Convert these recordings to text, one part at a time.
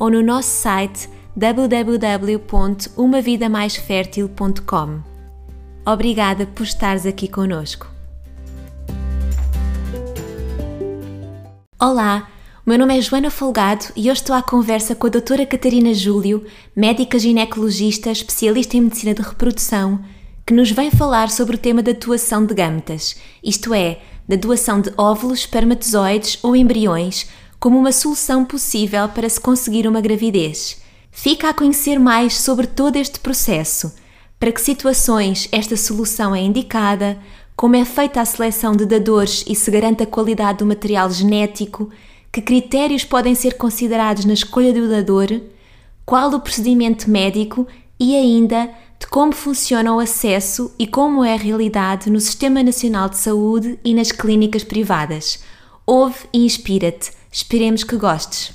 ou no nosso site www.umavidamaisfertil.com. Obrigada por estares aqui conosco. Olá, meu nome é Joana Folgado e hoje estou à conversa com a doutora Catarina Júlio, médica ginecologista, especialista em medicina de reprodução, que nos vem falar sobre o tema da doação de gametas, isto é, da doação de óvulos, espermatozoides ou embriões como uma solução possível para se conseguir uma gravidez. Fica a conhecer mais sobre todo este processo, para que situações esta solução é indicada, como é feita a seleção de dadores e se garante a qualidade do material genético, que critérios podem ser considerados na escolha do dador, qual o procedimento médico e ainda de como funciona o acesso e como é a realidade no Sistema Nacional de Saúde e nas clínicas privadas. Ouve e inspira-te Esperemos que gostes.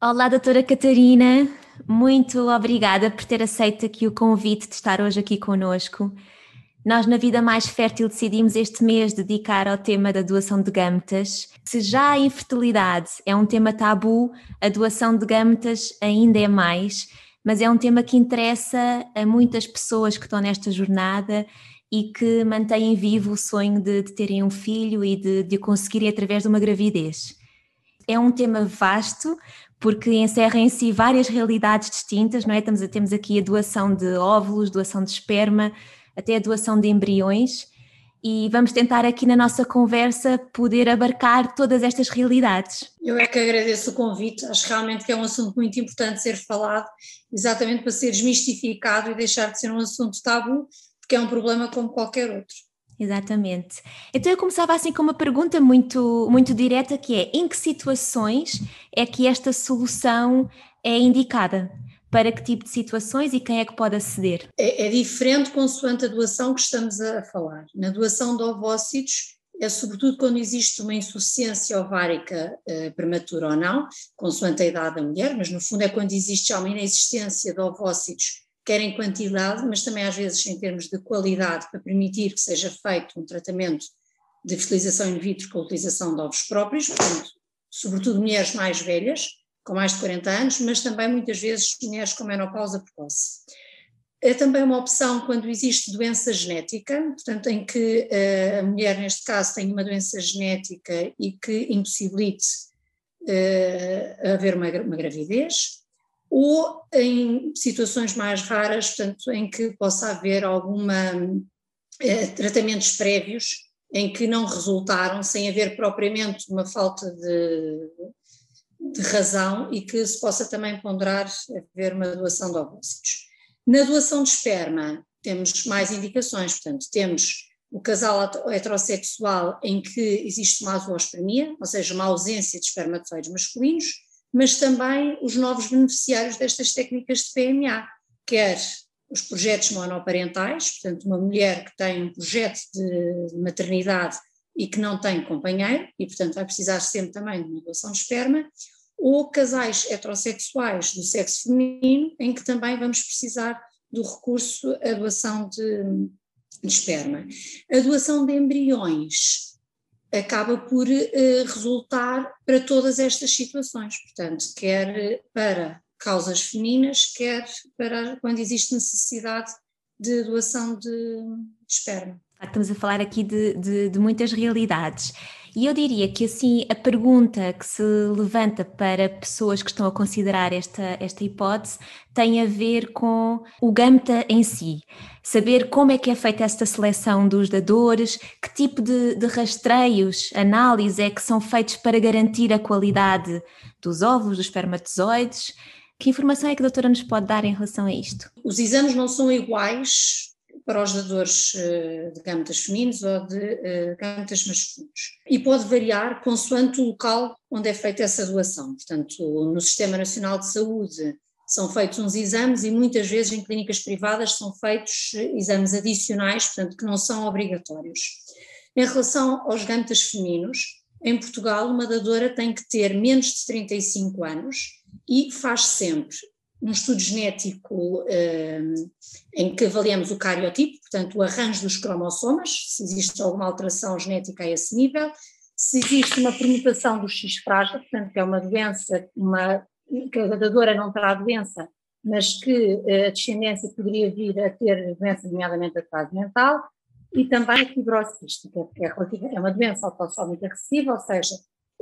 Olá, doutora Catarina, muito obrigada por ter aceito aqui o convite de estar hoje aqui conosco. Nós, na Vida Mais Fértil, decidimos este mês dedicar ao tema da doação de gametas. Se já a infertilidade é um tema tabu, a doação de gametas ainda é mais mas é um tema que interessa a muitas pessoas que estão nesta jornada e que mantêm vivo o sonho de, de terem um filho e de, de conseguirem através de uma gravidez. É um tema vasto, porque encerra em si várias realidades distintas, não é? Estamos, temos aqui a doação de óvulos, doação de esperma, até a doação de embriões, e vamos tentar aqui na nossa conversa poder abarcar todas estas realidades. Eu é que agradeço o convite, acho realmente que é um assunto muito importante ser falado, exatamente para ser desmistificado e deixar de ser um assunto tabu, porque é um problema como qualquer outro. Exatamente. Então eu começava assim com uma pergunta muito, muito direta que é em que situações é que esta solução é indicada? Para que tipo de situações e quem é que pode aceder? É, é diferente consoante a doação que estamos a falar. Na doação de ovócitos, é sobretudo quando existe uma insuficiência ovárica eh, prematura ou não, consoante a idade da mulher, mas no fundo é quando existe já uma inexistência de ovócitos, quer em quantidade, mas também às vezes em termos de qualidade, para permitir que seja feito um tratamento de fertilização in vitro com a utilização de ovos próprios, portanto, sobretudo mulheres mais velhas, com mais de 40 anos, mas também muitas vezes mulheres com menopausa precoce. É também uma opção quando existe doença genética, portanto, em que uh, a mulher, neste caso, tem uma doença genética e que impossibilite uh, haver uma, uma gravidez, ou em situações mais raras, portanto, em que possa haver alguma uh, tratamentos prévios em que não resultaram, sem haver propriamente uma falta de de razão e que se possa também ponderar haver uma doação de ovócitos. Na doação de esperma temos mais indicações, portanto temos o casal heterossexual em que existe uma azoospermia, ou seja, uma ausência de espermatozoides masculinos, mas também os novos beneficiários destas técnicas de PMA, quer os projetos monoparentais, portanto uma mulher que tem um projeto de maternidade e que não tem companheiro e portanto vai precisar sempre também de uma doação de esperma, ou casais heterossexuais do sexo feminino, em que também vamos precisar do recurso à doação de, de esperma. A doação de embriões acaba por uh, resultar para todas estas situações, portanto, quer para causas femininas, quer para quando existe necessidade de doação de, de esperma. Estamos a falar aqui de, de, de muitas realidades. E eu diria que assim a pergunta que se levanta para pessoas que estão a considerar esta, esta hipótese tem a ver com o GAMTA em si. Saber como é que é feita esta seleção dos dadores, que tipo de, de rastreios, análises é que são feitos para garantir a qualidade dos óvulos, dos espermatozoides. Que informação é que a doutora nos pode dar em relação a isto? Os exames não são iguais para os dadores de gametas femininos ou de gametas masculinos. E pode variar consoante o local onde é feita essa doação. Portanto, no Sistema Nacional de Saúde são feitos uns exames e muitas vezes em clínicas privadas são feitos exames adicionais, portanto, que não são obrigatórios. Em relação aos gametas femininos, em Portugal, uma dadora tem que ter menos de 35 anos e faz sempre um estudo genético um, em que avaliamos o cariotipo, portanto, o arranjo dos cromossomas, se existe alguma alteração genética a esse nível, se existe uma permutação do X frágil, portanto, que é uma doença, uma, que a dadora não terá doença, mas que a descendência poderia vir a ter doença, nomeadamente a fase mental, e também a fibrose quística, que é, é uma doença autossómica recessiva, ou seja,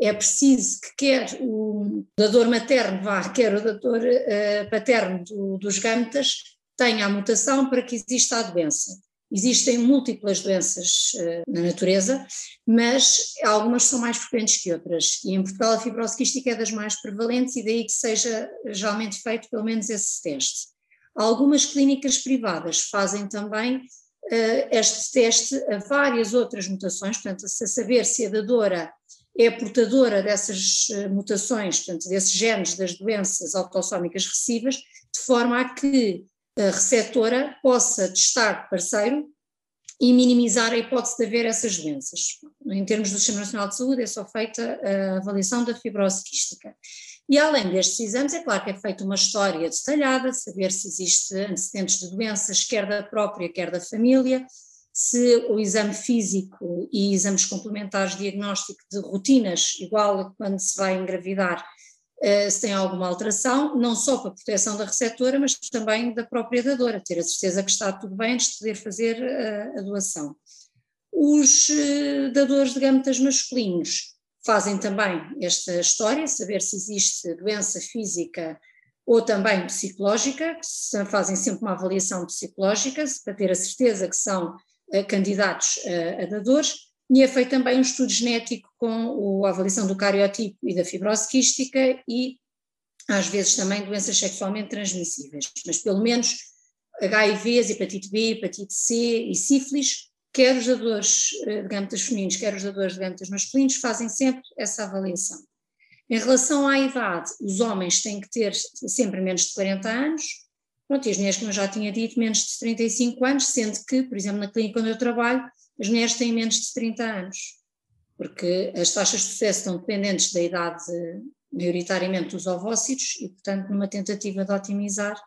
é preciso que quer o dador materno vá, quer o dador uh, paterno do, dos gametas tenha a mutação para que exista a doença. Existem múltiplas doenças uh, na natureza, mas algumas são mais frequentes que outras. E em Portugal a fibrose quística é das mais prevalentes e daí que seja geralmente feito pelo menos esse teste. Algumas clínicas privadas fazem também uh, este teste a várias outras mutações, portanto, a saber se a dadora é portadora dessas eh, mutações, portanto, desses genes das doenças autossómicas recessivas, de forma a que a receptora possa testar parceiro e minimizar a hipótese de haver essas doenças. Em termos do Sistema Nacional de Saúde, é só feita a avaliação da fibrose quística. E além destes exames, é claro que é feita uma história detalhada, saber se existe antecedentes de doenças, quer da própria, quer da família, se o exame físico e exames complementares diagnóstico de rotinas, igual a quando se vai engravidar, eh, se tem alguma alteração, não só para a proteção da receptora, mas também da própria dadora, ter a certeza que está tudo bem antes de poder fazer a, a doação. Os eh, dadores de gametas masculinos fazem também esta história, saber se existe doença física ou também psicológica, fazem sempre uma avaliação psicológica para ter a certeza que são candidatos a, a dadores, e é feito também um estudo genético com a avaliação do cariotipo e da fibrose quística e às vezes também doenças sexualmente transmissíveis, mas pelo menos HIVs, hepatite B, hepatite C e sífilis, quer os dadores eh, de gametas femininos, quer os dadores de gametas masculinos, fazem sempre essa avaliação. Em relação à idade, os homens têm que ter sempre menos de 40 anos, Pronto, e as mulheres, como eu já tinha dito, menos de 35 anos, sendo que, por exemplo, na clínica onde eu trabalho, as mulheres têm menos de 30 anos, porque as taxas de sucesso estão dependentes da idade, maioritariamente dos ovócitos, e, portanto, numa tentativa de otimizar,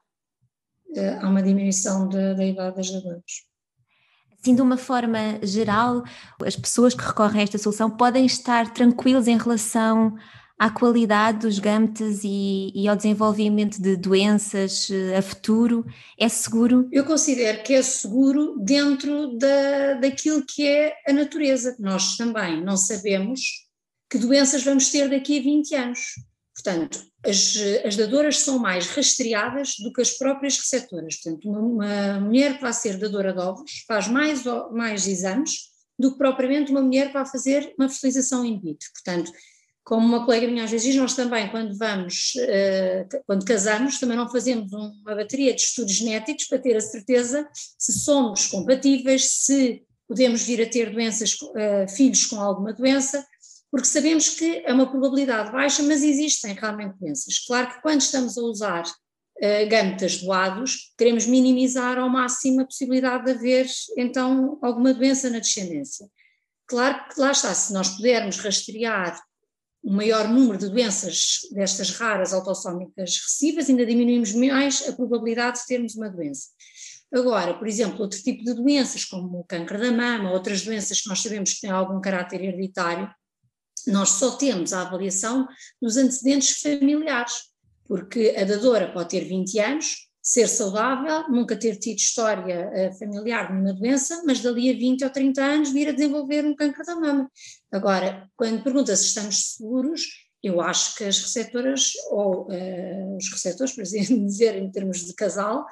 eh, há uma diminuição de, da idade das dadoras. Assim, de uma forma geral, as pessoas que recorrem a esta solução podem estar tranquilas em relação à qualidade dos gametas e, e, ao desenvolvimento de doenças eh, a futuro? É seguro? Eu considero que é seguro dentro da, daquilo que é a natureza. Nós também não sabemos que doenças vamos ter daqui a 20 anos. Portanto, as, as dadoras são mais rastreadas do que as próprias receptoras. Portanto, uma, uma mulher que vai ser dadora de ovos faz mais, mais exames do que propriamente uma mulher que vai fazer uma fertilização in vitro. Portanto, como uma colega minha às vezes diz, nós também, quando vamos, uh, quando casamos, também não fazemos uma bateria de estudos genéticos para ter a certeza se somos compatíveis, se podemos vir a ter doenças, uh, filhos com alguma doença, porque sabemos que é uma probabilidade baixa, mas existem realmente doenças. Claro que quando estamos a usar uh, gametas doados, queremos minimizar ao máximo a possibilidade de haver, então, alguma doença na descendência. Claro que lá está, se nós pudermos rastrear um maior número de doenças destas raras autossómicas recessivas, ainda diminuímos mais a probabilidade de termos uma doença. Agora, por exemplo, outro tipo de doenças, como o câncer da mama, outras doenças que nós sabemos que têm algum caráter hereditário, nós só temos a avaliação dos antecedentes familiares, porque a dadora pode ter 20 anos, ser saudável, nunca ter tido história uh, familiar de uma doença, mas dali a 20 ou 30 anos vir a desenvolver um câncer da mama. Agora, quando pergunta se estamos seguros, eu acho que as receptoras, ou uh, os receptores, por assim dizer, em termos de casal,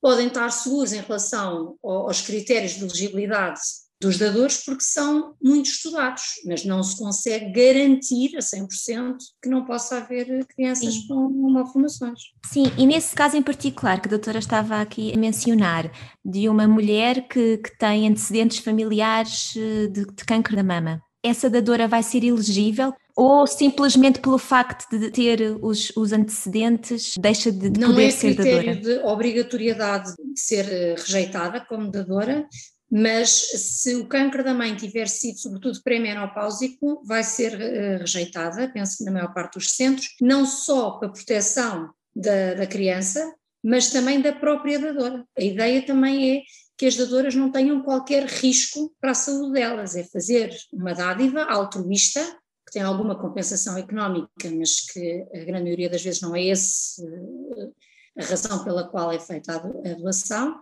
podem estar seguros em relação aos critérios de elegibilidade dos dadores porque são muito estudados, mas não se consegue garantir a 100% que não possa haver crianças Sim. com malformações. Sim, e nesse caso em particular que a doutora estava aqui a mencionar, de uma mulher que, que tem antecedentes familiares eh, de, de câncer da mama, essa dadora vai ser elegível ou simplesmente pelo facto de ter os, os antecedentes deixa de, não poder é ser dadora? Não é critério de obrigatoriedade de ser eh, rejeitada como dadora, mas se o câncer da mãe tiver sido sobretudo pré-menopáusico, vai ser uh, rejeitada, penso que na maior parte dos centros, não só para proteção da, da criança, mas também da própria dadora. A ideia também é que as dadoras não tenham qualquer risco para a saúde delas, é fazer uma dádiva altruísta, que tem alguma compensação económica, mas que a grande maioria das vezes não é esse uh, a razão pela qual é feita a doação,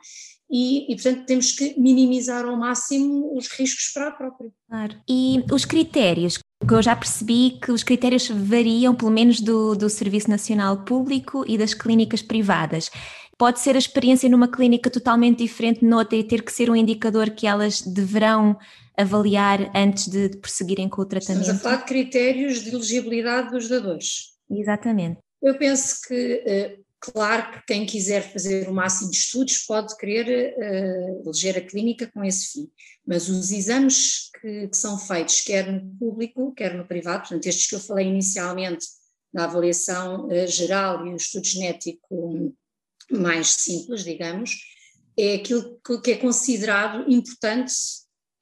e, e, portanto temos que minimizar ao máximo os riscos para a própria. Claro. E os critérios, que eu já percebi que os critérios variam pelo menos do, do Serviço Nacional Público e das clínicas privadas. Pode ser a experiência numa clínica totalmente diferente noutra e ter que ser um indicador que elas deverão avaliar antes de, de prosseguirem com o tratamento? Estamos a falar de critérios de elegibilidade dos dadores. Exatamente. Eu penso que eh, Claro que quem quiser fazer o máximo de estudos pode querer uh, eleger a clínica com esse fim, mas os exames que, que, são feitos, quer no público, quer no privado, portanto, estes que eu falei inicialmente, da avaliação uh, geral e o estudo genético mais simples, digamos, é aquilo que é considerado importante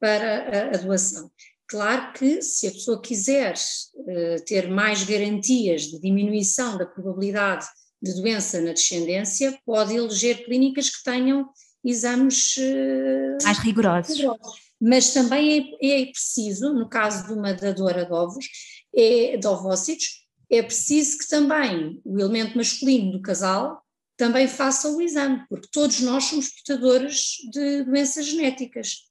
para a, a doação. Claro que se a pessoa quiser uh, ter mais garantias de diminuição da probabilidade de doença na descendência pode eleger clínicas que tenham exames uh, mais rigorosos. rigorosos. Mas também é, é, preciso, no caso de uma dadora de ovos, é, de ovócitos, é preciso que também o elemento masculino do casal também faça o exame, porque todos nós somos portadores de doenças genéticas.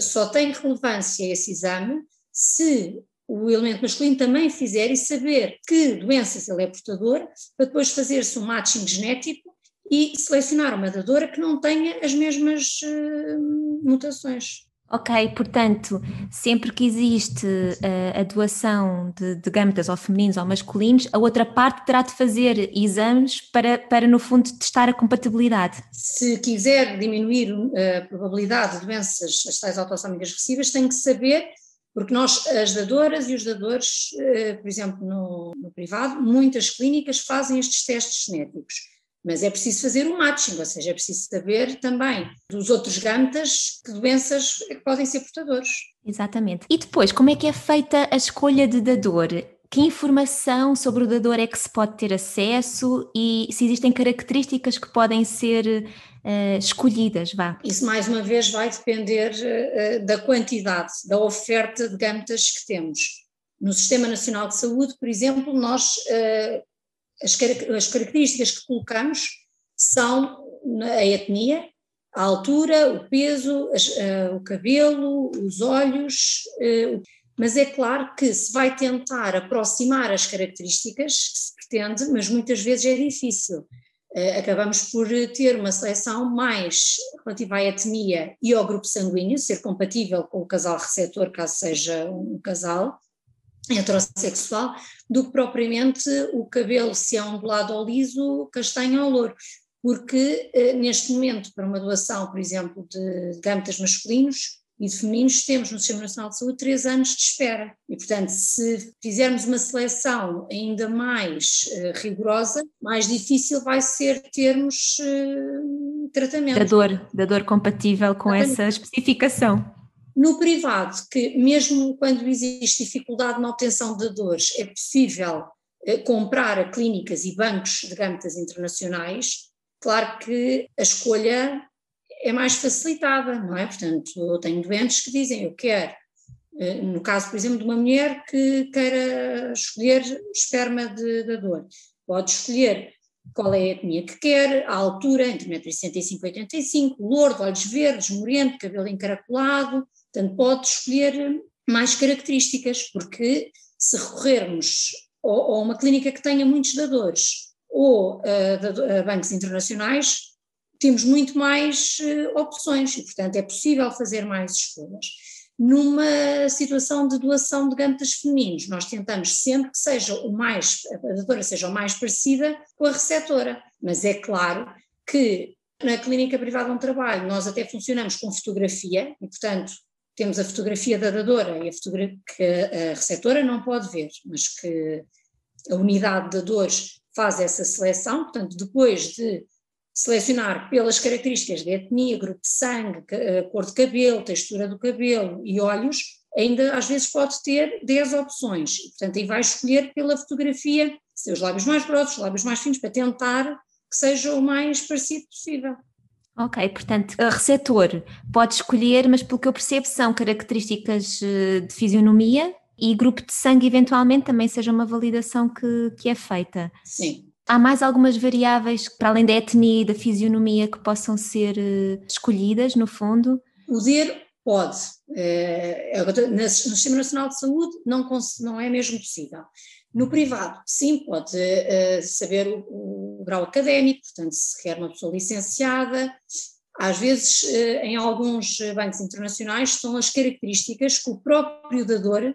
Só tem relevância esse exame se o elemento masculino também fizer e saber que doenças ele é portador, para depois fazer-se um matching genético e selecionar uma dadora que não tenha as mesmas uh, mutações. Ok, portanto, sempre que existe uh, a doação de, de gametas ou femininos ou masculinos, a outra parte terá de fazer exames para, para, no fundo, testar a compatibilidade. Se quiser diminuir eh, a probabilidade de doenças, as tais autossómicas recessivas, tem que saber porque nós, as dadoras e os dadores, eh, por exemplo, no, no, privado, muitas clínicas fazem estes testes genéticos, mas é preciso fazer o matching, ou seja, é preciso saber também dos outros gametas que doenças é podem ser portadores. Exatamente. E depois, como é que é feita a escolha de dador? Que informação sobre o dador é que se pode ter acesso e se existem características que podem ser uh, escolhidas, vá. Isso mais uma vez vai depender uh, da quantidade, da oferta de gametas que temos. No Sistema Nacional de Saúde, por exemplo, nós uh, as, as, características que colocamos são a etnia, a altura, o peso, as, o cabelo, os olhos, mas é claro que se vai tentar aproximar as características que se pretende, mas muitas vezes é difícil. Eh, acabamos por ter uma seleção mais relativa à etnia e ao grupo sanguíneo, ser compatível com o casal receptor, caso seja um casal heterossexual, do que propriamente o cabelo, se é ondulado ou liso, castanho ou louro. Porque eh, neste momento, para uma doação, por exemplo, de gametas masculinos, e de femininos temos no Sistema Nacional de Saúde três anos de espera. E, portanto, se fizermos uma seleção ainda mais uh, rigorosa, mais difícil vai ser termos uh, tratamento. Da dor, da dor compatível com Exatamente. essa especificação. No privado, que mesmo quando existe dificuldade na obtenção de dores, é possível uh, comprar a clínicas e bancos de gametas internacionais, claro que a escolha é mais facilitada, não é? Portanto, eu tenho doentes que dizem, eu quero, eh, no caso, por exemplo, de uma mulher que queira escolher esperma de, de dor, pode escolher qual é a etnia que quer, a altura, entre 1,65m e 85 louro, olhos verdes, moreno, cabelo encaracolado, portanto pode escolher mais características, porque se recorrermos a uma clínica que tenha muitos dadores ou a, a bancos internacionais, temos muito mais uh, opções e, portanto, é possível fazer mais escolhas. Numa situação de doação de gametas femininos, nós tentamos sempre que seja o mais, a dadora seja o mais parecida com a receptora, mas é claro que na clínica privada onde trabalho nós até funcionamos com fotografia e, portanto, temos a fotografia da dadora e a fotografia que a receptora não pode ver, mas que a unidade de dadores faz essa seleção, portanto, depois de selecionar pelas características de etnia, grupo de sangue, eh, cor de cabelo, textura do cabelo e olhos, ainda às vezes pode ter 10 opções. E, portanto, aí vai escolher pela fotografia, se os lábios mais grossos, os lábios mais finos, para tentar que seja o mais parecido possível. Ok, portanto, a receptor pode escolher, mas pelo que eu percebo são características eh, de fisionomia e grupo de sangue eventualmente também seja uma validação que, que é feita. Sim. Há mais algumas variáveis, para além da etnia e da fisionomia, que possam ser uh, escolhidas, no fundo? Poder pode. É, no Sistema Nacional de Saúde não, é mesmo possível. No privado, sim, pode uh, saber o, o, grau académico, portanto, se quer uma pessoa licenciada. Às vezes, em alguns bancos internacionais, são as características que o próprio dador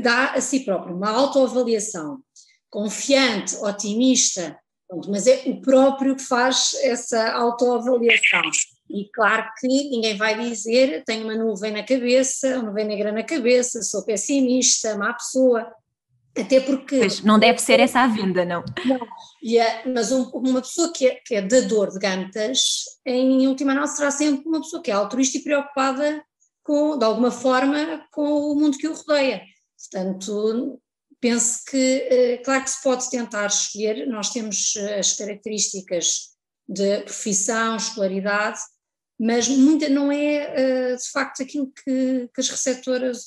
dá a si próprio, uma autoavaliação confiante, otimista, mas é o próprio que faz essa autoavaliação. E claro que ninguém vai dizer tenho uma nuvem na cabeça, uma nuvem negra na cabeça, sou pessimista, má pessoa. Até porque. Pois, não deve ser essa a venda, não. Não, é, mas um, uma pessoa que é, que é dador de gantas, em última análise, será sempre uma pessoa que é altruísta e preocupada, com, de alguma forma, com o mundo que o rodeia. Portanto, penso que, eh, claro que se pode tentar escolher, nós temos eh, as características de profissão, escolaridade, mas muita, não é eh, de facto aquilo que, que as receptoras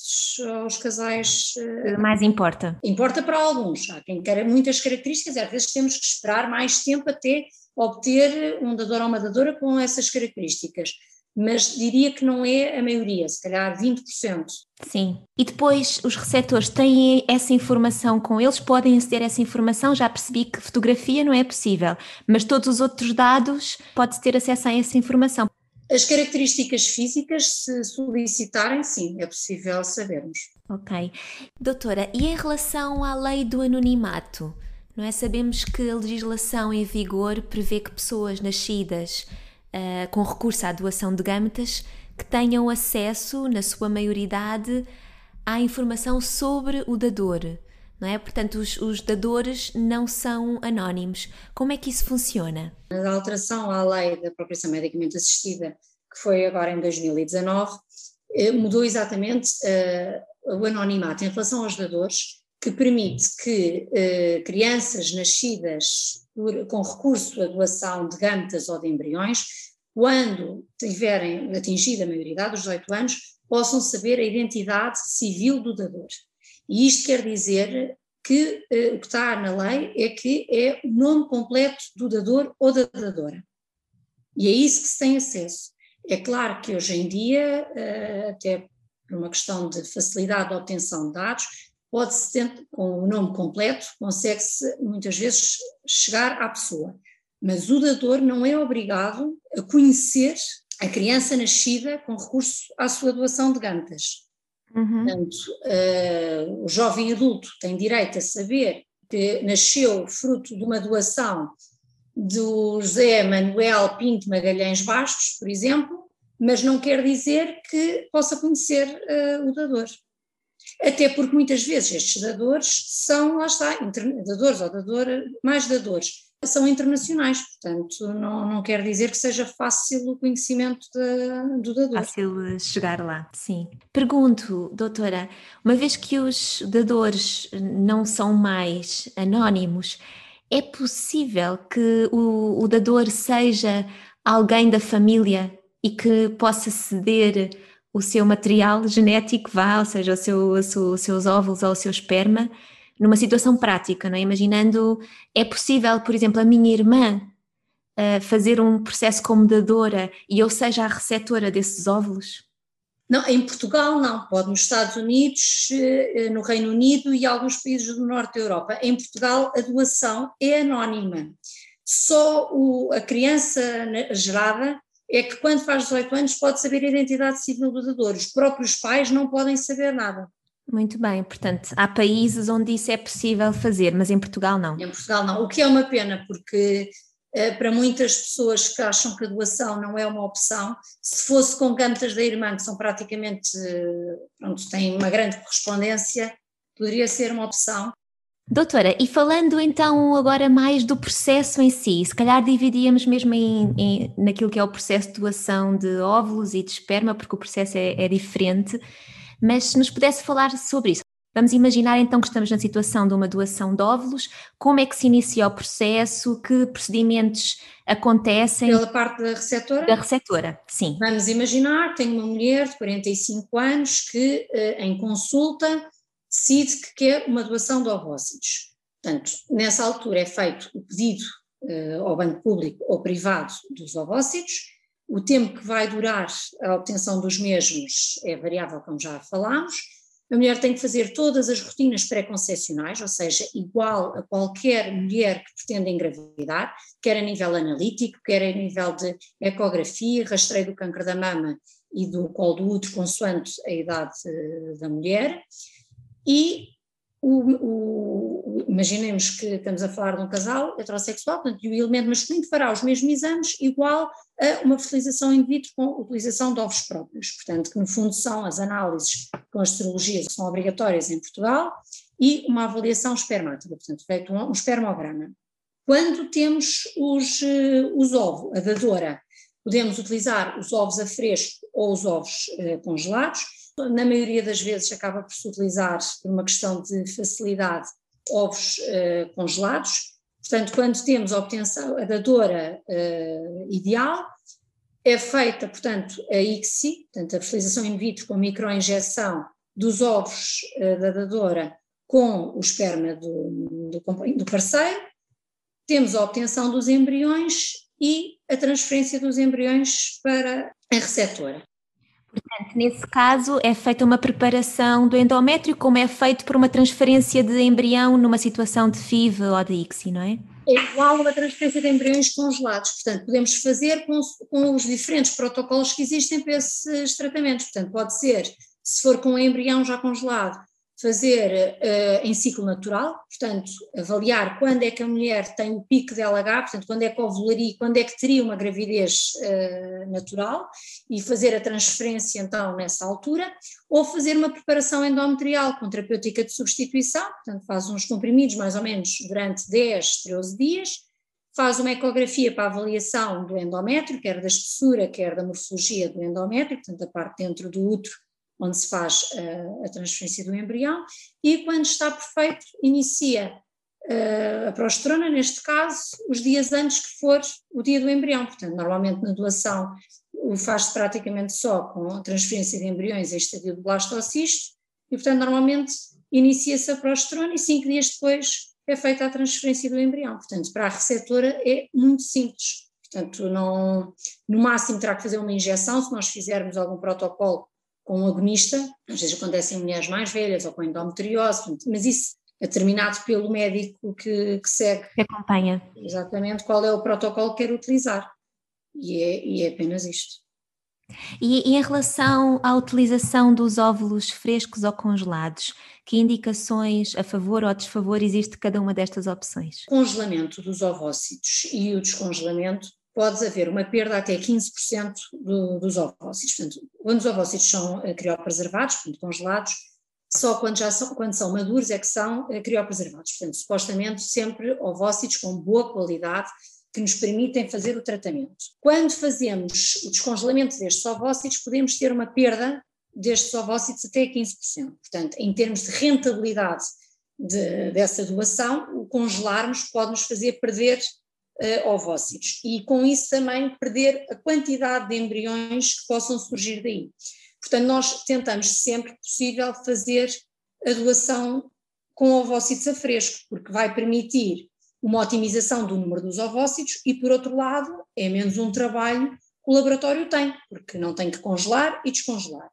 aos casais. Mais importa. Importa para alguns. Há quem queira muitas características, às vezes temos que esperar mais tempo até obter um dador ou uma dadora com essas características mas diria que não é a maioria, se calhar 20%. Sim. E depois os receptores têm essa informação com eles, podem aceder a essa informação. Já percebi que fotografia não é possível, mas todos os outros dados pode ter acesso a essa informação. As características físicas, se solicitarem, sim, é possível sabermos. Ok. Doutora, e em relação à lei do anonimato? Não é? Sabemos que a legislação em vigor prevê que pessoas nascidas uh, com recurso à doação de gametas que tenham acesso, na sua maioridade, à informação sobre o dador. Não é? Portanto, os, os dadores não são anónimos. Como é que isso funciona? A alteração à lei da propriação medicamente assistida, que foi agora em 2019, eh, mudou exatamente uh, o anonimato em relação aos dadores, que permite que uh, crianças nascidas por, com recurso à doação de gametas ou de embriões, quando tiverem atingido a maioridade, os 18 anos, possam saber a identidade civil do dador. E isto quer dizer que uh, o que está na lei é que é o nome completo do dador ou da dadora. E é isso que se tem acesso. É claro que hoje em dia, uh, até por uma questão de facilidade de obtenção de dados, pode-se, com o nome completo, consegue-se muitas vezes chegar à pessoa. Mas o dador não é obrigado a conhecer a criança nascida com recurso à sua doação de gametas. Uhum. Portanto, uh, o jovem adulto tem direito a saber que nasceu fruto de uma doação do José Manuel Pinto Magalhães Bastos, por exemplo, mas não quer dizer que possa conhecer uh, o dador. Até porque muitas vezes estes dadores são, lá está, dadores ou dadora, mais dadores, são internacionais, portanto não, não quer dizer que seja fácil o conhecimento de, do dador. Fácil chegar lá, sim. Pergunto, doutora, uma vez que os dadores não são mais anónimos, é possível que o, o dador seja alguém da família e que possa ceder o seu material genético vá, ou seja, seu, os seus óvulos ou o seu esperma, numa situação prática, não é? Imaginando, é possível, por exemplo, a minha irmã uh, fazer um processo como dadora e eu seja a receptora desses óvulos? Não, em Portugal não, pode nos Estados Unidos, eh, no Reino Unido e alguns países do norte da Europa. Em Portugal a doação é anónima. só o, a criança gerada é que quando faz 18 anos pode saber a identidade civil do dador, os próprios pais não podem saber nada. Muito bem, portanto, há países onde isso é possível fazer, mas em Portugal não. Em Portugal não, o que é uma pena, porque eh, para muitas pessoas que acham que a doação não é uma opção, se fosse com gametas da irmã, que são praticamente, eh, pronto, têm uma grande correspondência, poderia ser uma opção. Doutora, e falando então agora mais do processo em si, se calhar dividíamos mesmo em, em naquilo que é o processo de doação de óvulos e de esperma, porque o processo é, é diferente, mas se nos pudesse falar sobre isso. Vamos imaginar então que estamos na situação de uma doação de óvulos, como é que se inicia o processo, que procedimentos acontecem? Pela parte da receptora? Da receptora, sim. Vamos imaginar, tenho uma mulher de 45 anos que eh, em consulta decide que quer uma doação de ovócitos. Portanto, nessa altura é feito o pedido uh, ao banco público ou privado dos ovócitos, o tempo que vai durar a obtenção dos mesmos é variável, como já falámos, a mulher tem que fazer todas as rotinas pré-concepcionais, ou seja, igual a qualquer mulher que pretenda engravidar, quer a nível analítico, quer a nível de ecografia, rastreio do câncer da mama e do colo do útero, consoante a idade eh, da mulher, e o, o, imaginemos que estamos a falar de um casal heterossexual, portanto, e o elemento masculino fará os mesmos exames igual a uma fertilização in vitro com utilização de ovos próprios, portanto, que no fundo são as análises com as serologias que são obrigatórias em Portugal e uma avaliação espermática, portanto, feito um, um espermograma. Quando temos os, eh, os ovos, a dadora, podemos utilizar os ovos a fresco ou os ovos eh, congelados, na maioria das vezes acaba por se utilizar, por uma questão de facilidade, ovos uh, congelados. Portanto, quando temos a obtenção, a dadora uh, ideal, é feita, portanto, a ICSI, portanto, a fertilização in vitro com microinjeção dos ovos uh, da dadora com o esperma do, do, do parceiro, temos a obtenção dos embriões e a transferência dos embriões para a receptora. Portanto, nesse caso, é feita uma preparação do endométrio, como é feito por uma transferência de embrião numa situação de FIV ou de ICSI, não é? É igual a uma transferência de embriões congelados, portanto, podemos fazer com, com os diferentes protocolos que existem para esses tratamentos. Portanto, pode ser, se for com o embrião já congelado, fazer uh, em ciclo natural, portanto, avaliar quando é que a mulher tem o pico de LH, portanto, quando é que ovularia, quando é que teria uma gravidez uh, natural e fazer a transferência então nessa altura, ou fazer uma preparação endometrial com terapêutica de substituição, portanto, faz uns comprimidos mais ou menos durante 10, 13 dias, faz uma ecografia para avaliação do endométrio, quer da espessura, quer da morfologia do endométrio, portanto, a parte dentro do útero onde se faz a, a transferência do embrião, e quando está perfeito, inicia a progesterona, neste caso, os dias antes que for o dia do embrião. Portanto, normalmente na doação faz-se praticamente só com transferência de embriões em estadio do blastocisto, e portanto normalmente inicia-se a progesterona e cinco dias depois é feita a transferência do embrião. Portanto, para a receptora é muito simples. Portanto, não, no máximo terá que fazer uma injeção, se nós fizermos algum protocolo com um agonista, às vezes acontece em mulheres mais velhas ou com endometriose, mas isso é determinado pelo médico que, que segue. Que acompanha. Exatamente qual é o protocolo que quer utilizar. E é, e é apenas isto. E, e, em relação à utilização dos óvulos frescos ou congelados, que indicações a favor ou a desfavor existe cada uma destas opções? Congelamento dos ovócitos e o descongelamento pode haver uma perda até 15% do, dos ovócitos. Portanto, quando os ovócitos são uh, criopreservados, portanto, congelados, só quando, já são, quando são maduros é que são uh, criopreservados. Portanto, supostamente sempre ovócitos com boa qualidade que nos permitem fazer o tratamento. Quando fazemos o descongelamento destes ovócitos, podemos ter uma perda destes ovócitos até 15%. Portanto, em termos de rentabilidade de, dessa doação, o congelarmos pode nos fazer perder uh, ovócitos e com isso também perder a quantidade de embriões que possam surgir daí. Portanto, nós tentamos sempre possível fazer a doação com ovócitos a fresco, porque vai permitir uma otimização do número dos ovócitos e, por outro lado, é menos um trabalho que o laboratório tem, porque não tem que congelar e descongelar.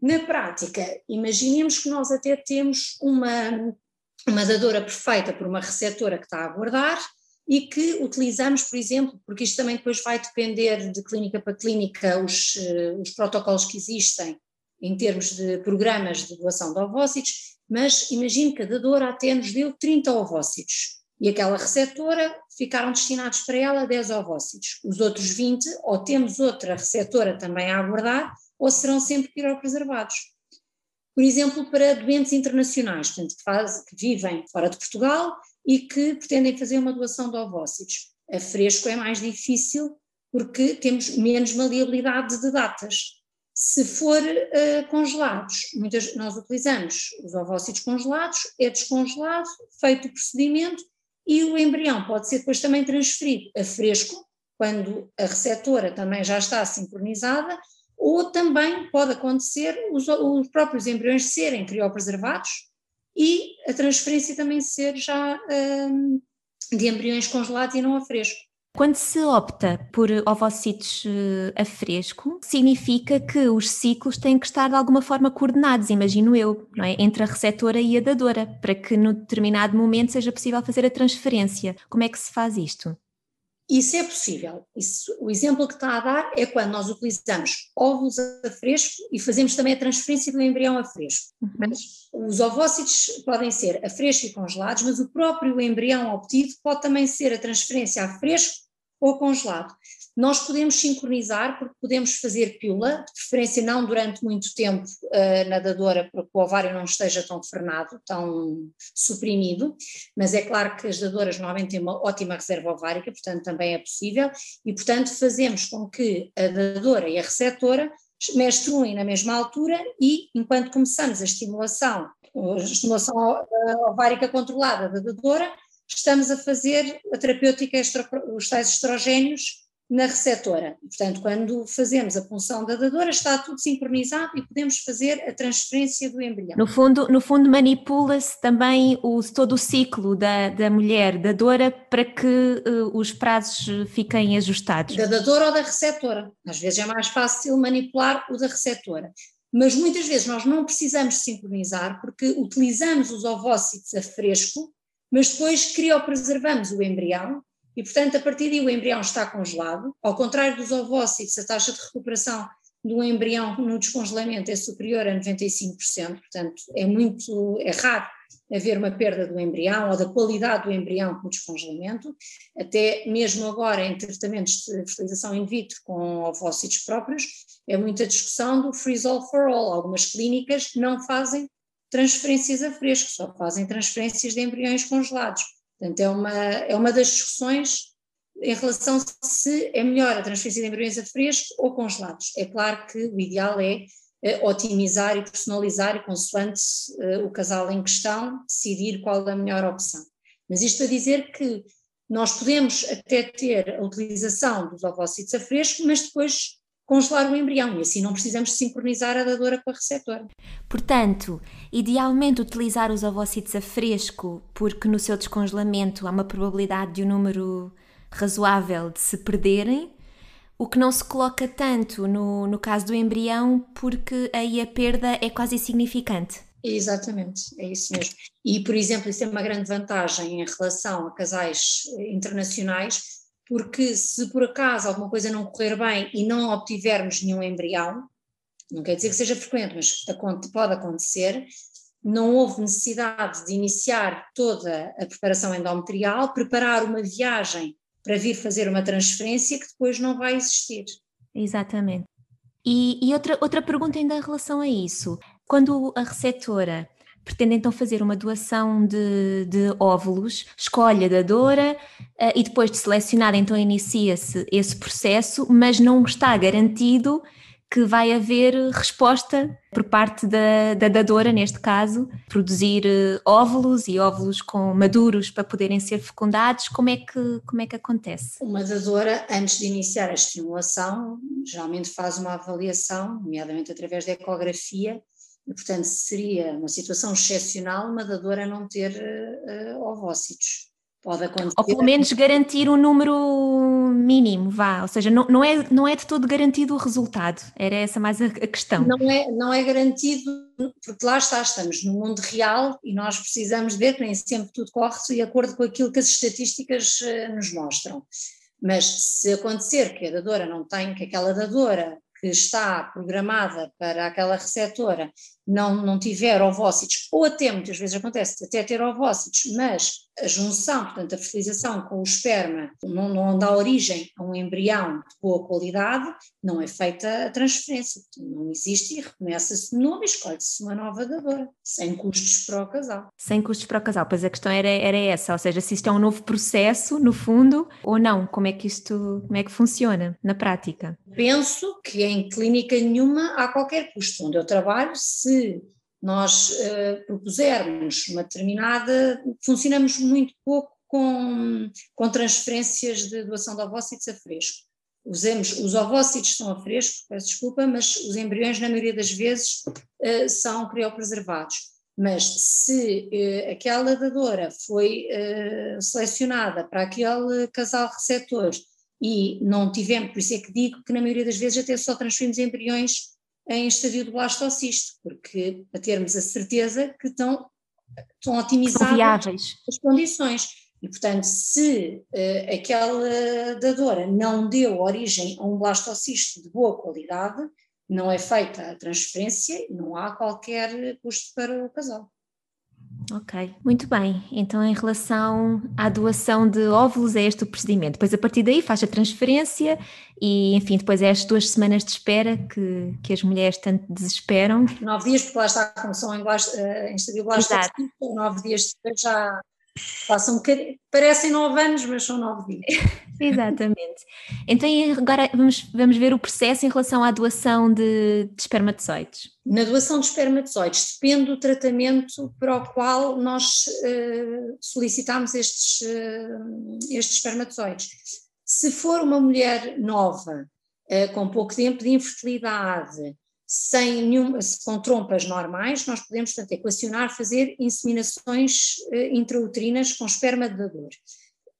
Na prática, imaginemos que nós até temos uma, uma dadora perfeita por uma receptora que está a guardar, e que utilizamos, por exemplo, porque isto também depois vai depender de clínica para clínica, os, eh, os protocolos que existem em termos de programas de doação de ovócitos, mas imagine que a dadora até nos deu 30 ovócitos e aquela receptora ficaram destinados para ela 10 ovócitos. Os outros 20, ou temos outra receptora também a aguardar, ou serão sempre criopreservados. Por exemplo, para doentes internacionais, portanto, que, faz, que vivem fora de Portugal e que pretendem fazer uma doação de ovócitos. A fresco é mais difícil porque temos menos maleabilidade de datas. Se for uh, congelados, muitas, nós utilizamos os ovócitos congelados, é descongelado, feito o procedimento e o embrião pode ser depois também transferido a fresco, quando a receptora também já está sincronizada, ou também pode acontecer os, os próprios embriões serem criopreservados e a transferência também ser já um, de embriões congelados e não a fresco. Quando se opta por ovocitos eh, a fresco, significa que os ciclos têm que estar de alguma forma coordenados, imagino eu, é? entre a receptora e a dadora, para que no determinado momento seja possível fazer a transferência. Como é que se faz isto? Isso é possível. Isso, o exemplo que está a dar é quando nós utilizamos óvulos a fresco e fazemos também a transferência do embrião a fresco. Uhum. Os ovócitos podem ser a fresco e congelados, mas o próprio embrião obtido pode também ser a transferência a fresco ou congelado. Nós podemos sincronizar, porque podemos fazer pílula, de preferência não durante muito tempo uh, nadadora, para que o ovário não esteja tão frenado, tão suprimido, mas é claro que as dadoras normalmente têm uma ótima reserva ovárica, portanto também é possível, e portanto fazemos com que a dadora e a receptora menstruem na mesma altura e, enquanto começamos a estimulação, a estimulação ovárica controlada da dadora, estamos a fazer a terapêutica, os tais estrogénios na receptora. Portanto, quando fazemos a punção da dadora, está tudo sincronizado e podemos fazer a transferência do embrião. No fundo, no fundo manipula-se também o, todo o ciclo da, da mulher dadora para que uh, os prazos fiquem ajustados. Da dadora ou da receptora. Às vezes é mais fácil manipular o da receptora. Mas muitas vezes nós não precisamos sincronizar porque utilizamos os ovócitos a fresco, mas depois criopreservamos o embrião e, portanto, a partir daí o embrião está congelado. Ao contrário dos ovócitos, a taxa de recuperação do embrião no descongelamento é superior a 95%, portanto, é muito, é raro haver uma perda do embrião ou da qualidade do embrião com descongelamento, até mesmo agora em tratamentos de fertilização in vitro com ovócitos próprios, é muita discussão do freeze all for all. Algumas clínicas não fazem transferências a fresco, só fazem transferências de embriões congelados. Portanto, é uma, é uma das discussões em relação se é melhor a transferência de embriões a fresco ou congelados. É claro que o ideal é uh, otimizar e personalizar e consoante uh, o casal em questão decidir qual é a melhor opção. Mas isto para dizer que nós podemos até ter a utilização dos ovócitos a fresco, mas depois congelar o embrião e assim não precisamos sincronizar a dadora com a receptora. Portanto, idealmente utilizar os ovócitos a fresco, porque no seu descongelamento há uma probabilidade de um número razoável de se perderem, o que não se coloca tanto no, no caso do embrião, porque aí a perda é quase insignificante. Exatamente, é isso mesmo. E, por exemplo, isso é uma grande vantagem em relação a casais internacionais, porque se por acaso alguma coisa não correr bem e não obtivermos nenhum embrião, não quer dizer que seja frequente, mas pode acontecer, não houve necessidade de iniciar toda a preparação endometrial, preparar uma viagem para vir fazer uma transferência que depois não vai existir. Exatamente. E, e outra, outra pergunta ainda em relação a isso. Quando a receptora pretende então fazer uma doação de, de óvulos, escolhe a dadora uh, e depois de selecionar então inicia-se esse processo, mas não está garantido que vai haver resposta por parte da, da dadora, neste caso, produzir uh, óvulos e óvulos com maduros para poderem ser fecundados. Como é que, como é que acontece? Uma dadora, antes de iniciar a estimulação, geralmente faz uma avaliação, nomeadamente através da ecografia, portanto, seria uma situação excepcional uma dadora não ter uh, ovócitos. Pode acontecer. Ou pelo menos garantir um número mínimo, vá, ou seja, não, não, é, não é de todo garantido o resultado, era essa mais a, a questão. Não é, não é garantido, porque lá está, estamos no mundo real e nós precisamos ver que nem sempre tudo corre de acordo com aquilo que as estatísticas eh, nos mostram. Mas se acontecer que a dadora não tem, que aquela dadora que está programada para aquela receptora não, não tiver ovócitos, ou até muitas vezes acontece até ter ovócitos, mas a junção, portanto a fertilização com o esperma não, não dá origem a um embrião de boa qualidade, não é feita a transferência, não existe e recomeça-se de novo e escolhe-se uma nova dadora, sem custos para o casal. Sem custos para o casal, pois a questão era, era essa, ou seja, se isto é um novo processo, no fundo, ou não, como é que isto, como é que funciona na prática? Penso que em clínica nenhuma há qualquer custo, onde eu trabalho, se se nós uh, propusermos uma determinada, funcionamos muito pouco com, com transferências de doação de ovócitos a fresco. Usemos, os ovócitos são a fresco, peço desculpa, mas os embriões, na maioria das vezes, uh, são criopreservados. Mas se uh, aquela dadora foi uh, selecionada para aquele casal receptor e não tivemos, por isso é que digo que na maioria das vezes até só transferimos embriões em estadio de blastocisto, porque para termos a certeza que estão, estão otimizadas as condições. E, portanto, se uh, aquela dadora não deu origem a um blastocisto de boa qualidade, não é feita a transferência, não há qualquer custo para o casal. Ok, muito bem. Então, em relação à doação de óvulos, é este o procedimento. Depois, a partir daí, faz a transferência e, enfim, depois é as duas semanas de espera que, que as mulheres tanto desesperam. Nove dias, porque lá está, como são em, uh, em estadio nove dias já Passam um parecem nove anos, mas são nove dias. Exatamente. Então agora vamos, vamos ver o processo em relação à doação de, de, espermatozoides. Na doação de espermatozoides depende do tratamento para o qual nós uh, solicitamos estes, uh, estes espermatozoides. Se for uma mulher nova, uh, com pouco tempo de infertilidade, sem nenhuma, com trompas normais, nós podemos, portanto, equacionar, fazer inseminações uh, intrauterinas com esperma de dador.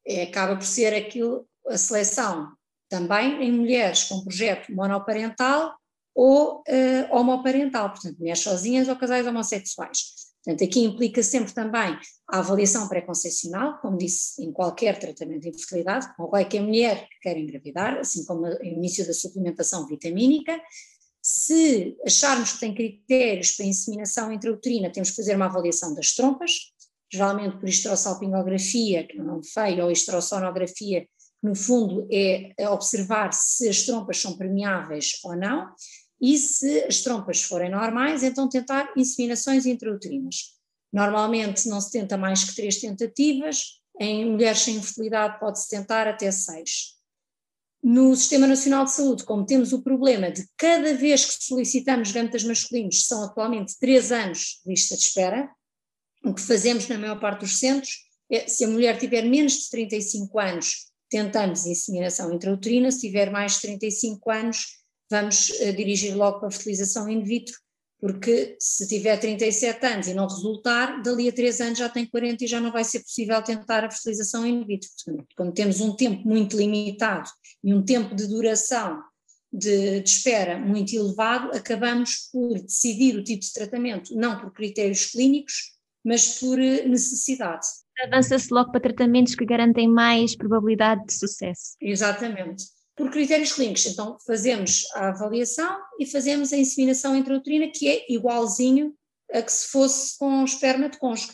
É, acaba por ser aquilo, a seleção também em mulheres com projeto monoparental ou uh, homoparental, portanto, mulheres sozinhas ou casais homossexuais. Portanto, aqui implica sempre também a avaliação pré-concepcional, como disse, em qualquer tratamento de infertilidade, que a mulher que quer engravidar, assim como o início da suplementação vitamínica, se acharmos que tem critérios para inseminação intrauterina, temos que fazer uma avaliação das trompas, geralmente por estrossalpingografia, que é um nome feio, ou estrosonografia, que no fundo é observar se as trompas são permeáveis ou não, e se as trompas forem normais, então tentar inseminações intrauterinas. Normalmente não se tenta mais que três tentativas, em mulheres sem infertilidade pode-se tentar até seis. No Sistema Nacional de Saúde, como temos o problema de cada vez que solicitamos gametas masculinos, são atualmente três anos de lista de espera, o que fazemos na maior parte dos centros é, se a mulher tiver menos de 35 anos, tentamos inseminação intrauterina, se tiver mais de 35 anos, vamos uh, dirigir logo para a fertilização in vitro, porque se tiver 37 anos e não resultar, dali a 3 anos já tem 40 e já não vai ser possível tentar a fertilização in vitro. Como temos um tempo muito limitado e um tempo de duração de, de, espera muito elevado, acabamos por decidir o tipo de tratamento, não por critérios clínicos, mas por eh, necessidade. Avança-se logo para tratamentos que garantem mais probabilidade de sucesso. Exatamente por critérios clínicos. Então, fazemos a avaliação e fazemos a inseminação intrauterina, que é igualzinho a que se fosse com esperma de cônjuge.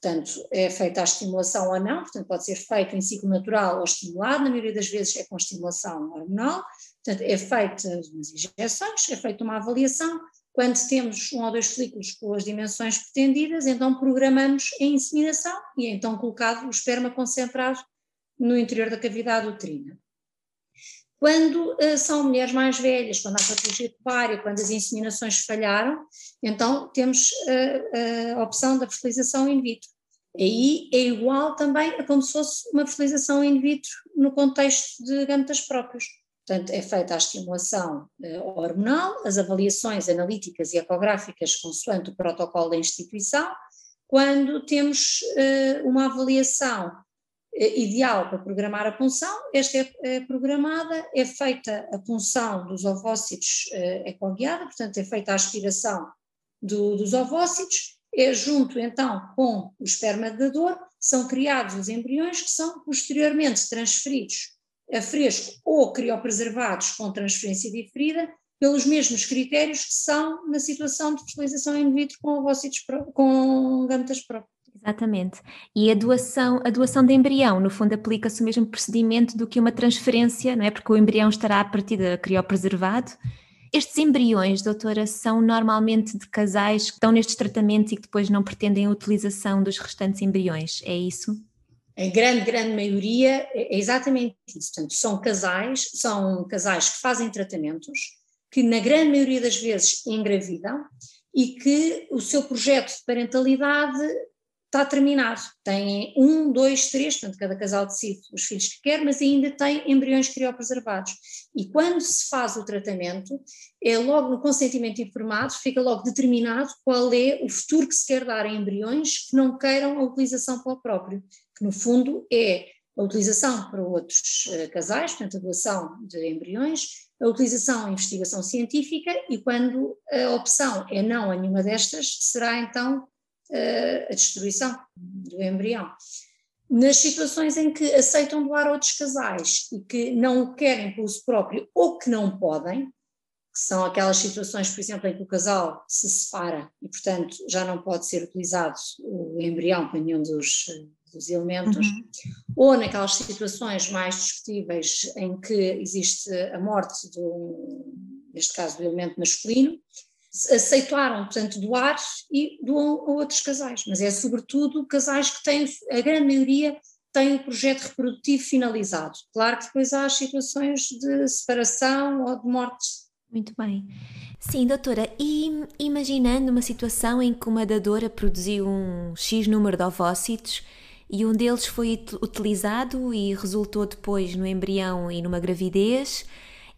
Portanto, é feita a estimulação ou não, portanto, pode ser feito em ciclo natural ou estimulado, na maioria das vezes é com estimulação hormonal, portanto, é feita umas injeções, é feita uma avaliação. Quando temos um ou dois folículos com as dimensões pretendidas, então programamos a inseminação e é então colocado o esperma concentrado no interior da cavidade uterina. Quando uh, são mulheres mais velhas, quando há patologia tubária, quando as inseminações falharam, então temos uh, a opção da fertilização in vitro. Aí é igual também a como se fosse uma fertilização in vitro no contexto de gametas próprios. Portanto, é feita a estimulação uh, hormonal, as avaliações analíticas e ecográficas consoante o protocolo da instituição. Quando temos uma avaliação ideal para programar a punção, esta é, é programada, é feita a punção dos ovócitos é ecoguiada, portanto é feita a aspiração do, dos ovócitos, é junto então com o esperma dador, são criados os embriões que são posteriormente transferidos a fresco ou criopreservados com transferência diferida pelos mesmos critérios que são na situação de fertilização in vitro com ovócitos com gametas próprios. Exatamente. E a doação, a doação de embrião, no fundo, aplica-se o mesmo procedimento do que uma transferência, não é? Porque o embrião estará a partir da criopreservado. Estes embriões, doutora, são normalmente de casais que estão nestes tratamentos e que depois não pretendem a utilização dos restantes embriões, é isso? A grande, grande maioria é exatamente isso. Portanto, são casais, são casais que fazem tratamentos, que na grande maioria das vezes engravidam e que o seu projeto de parentalidade está terminado. Tem um, dois, três, portanto, cada casal decide os filhos que quer, mas ainda tem embriões criopreservados. E quando se faz o tratamento, é logo no consentimento informado, fica logo determinado qual é o futuro que se quer dar a embriões que não queiram a utilização para o próprio, que no fundo é a utilização para outros uh, casais, portanto, a doação de embriões, a utilização em investigação científica e quando a opção é não a nenhuma destas, será então a destruição do embrião. Nas situações em que aceitam doar outros casais e que não o querem por uso próprio ou que não podem, que são aquelas situações, por exemplo, em que o casal se separa e, portanto, já não pode ser utilizado o embrião para nenhum dos, dos elementos, uhum. ou naquelas situações mais discutíveis em que existe a morte, do, neste caso, do elemento masculino, aceitaram, portanto, doar e doam a outros casais, mas é sobretudo casais que têm, a grande maioria tem o projeto reprodutivo finalizado. Claro que depois há situações de separação ou de morte. Muito bem. Sim, doutora, e imaginando uma situação em que uma dadora produziu um X número de ovócitos e um deles foi utilizado e resultou depois no embrião e numa gravidez,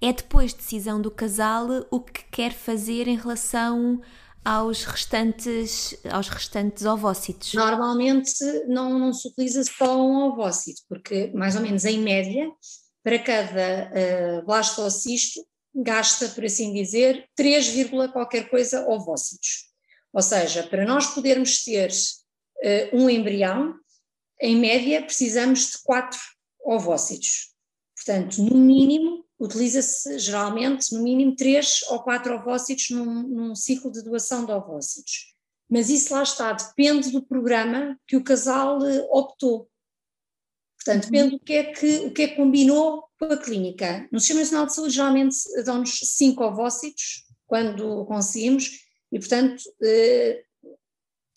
é depois decisão do casal o que quer fazer em relação aos restantes, aos restantes ovócitos? Normalmente não, não se utiliza só um ovócito, porque mais ou menos em média, para cada uh, blastocisto, gasta, por assim dizer, 3, qualquer coisa ovócitos. Ou seja, para nós podermos ter uh, um embrião, em média precisamos de 4 ovócitos. Portanto, no mínimo, utiliza-se geralmente no mínimo três ou quatro ovócitos num, num, ciclo de doação de ovócitos. Mas isso lá está, depende do programa que o casal eh, optou. Portanto, uhum. depende do que é que, o que, é que combinou com a clínica. No Sistema Nacional de Saúde, geralmente dão-nos cinco ovócitos, quando conseguimos, e portanto eh,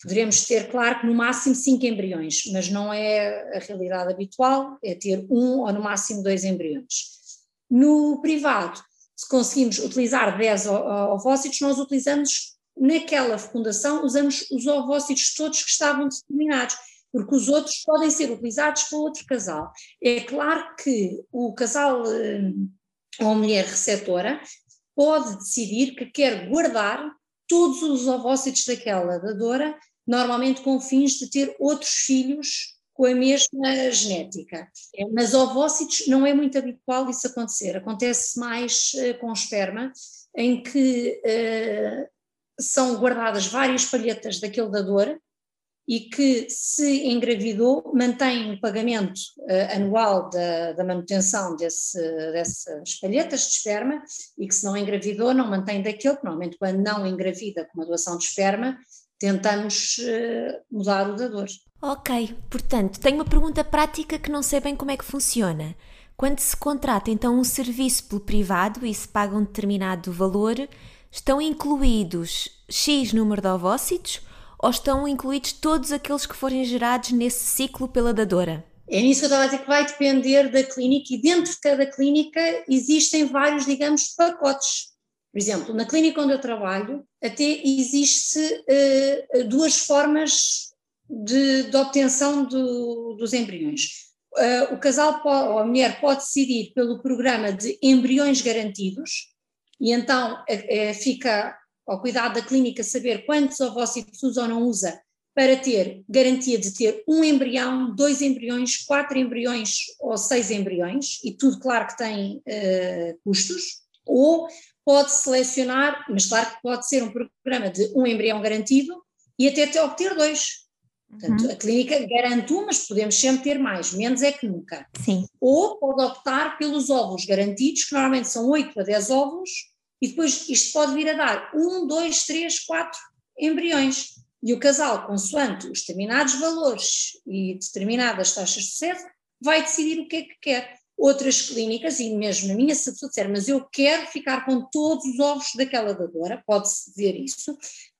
poderemos ter, claro, que no máximo cinco embriões, mas não é a realidade habitual, é ter um ou no máximo dois embriões. No privado, se conseguimos utilizar 10 ovócitos, nós utilizamos naquela fecundação, usamos os ovócitos todos que estavam determinados, porque os outros podem ser utilizados para outro casal. É claro que o casal eh, ou a mulher receptora pode decidir que quer guardar todos os ovócitos daquela dadora, normalmente com fins de ter outros filhos com a mesma genética. É, mas ovócitos não é muito habitual isso acontecer, acontece mais uh, com esperma, em que uh, são guardadas várias palhetas daquele dador e que, se engravidou, mantém o pagamento uh, anual da, da manutenção desse, dessas palhetas de esperma e que, se não engravidou, não mantém daquele, normalmente quando não engravida com uma doação de esperma, tentamos mudar o dador. Ok, portanto, tenho uma pergunta prática que não sei bem como é que funciona. Quando se contrata então um serviço pelo privado e se paga um determinado valor, estão incluídos X número de ovócitos ou estão incluídos todos aqueles que forem gerados nesse ciclo pela dadora? É nisso que eu estava a que vai depender da clínica e dentro de cada clínica existem vários, digamos, pacotes. Por exemplo, na clínica onde eu trabalho, até existe uh, duas formas de, de obtenção do, dos embriões. Uh, o casal pode, ou a mulher pode decidir pelo programa de embriões garantidos, e então uh, fica ao cuidado da clínica saber quantos ovócitos usa ou não usa para ter garantia de ter um embrião, dois embriões, quatro embriões ou seis embriões, e tudo claro que tem uh, custos, ou pode selecionar, mas claro que pode ser um programa de um embrião garantido e até obter dois. Portanto, uhum. a clínica garante um, mas podemos sempre ter mais, menos é que nunca. Sim. Ou pode optar pelos óvulos garantidos, que normalmente são 8 a 10 óvulos, e depois isto pode vir a dar um, dois, três, quatro embriões. E o casal, consoante os determinados valores e determinadas taxas de sucesso, vai decidir o que é que quer. Outras clínicas, e mesmo na minha, se a pessoa disser, mas eu quero ficar com todos os ovos daquela dadora, pode-se ver isso,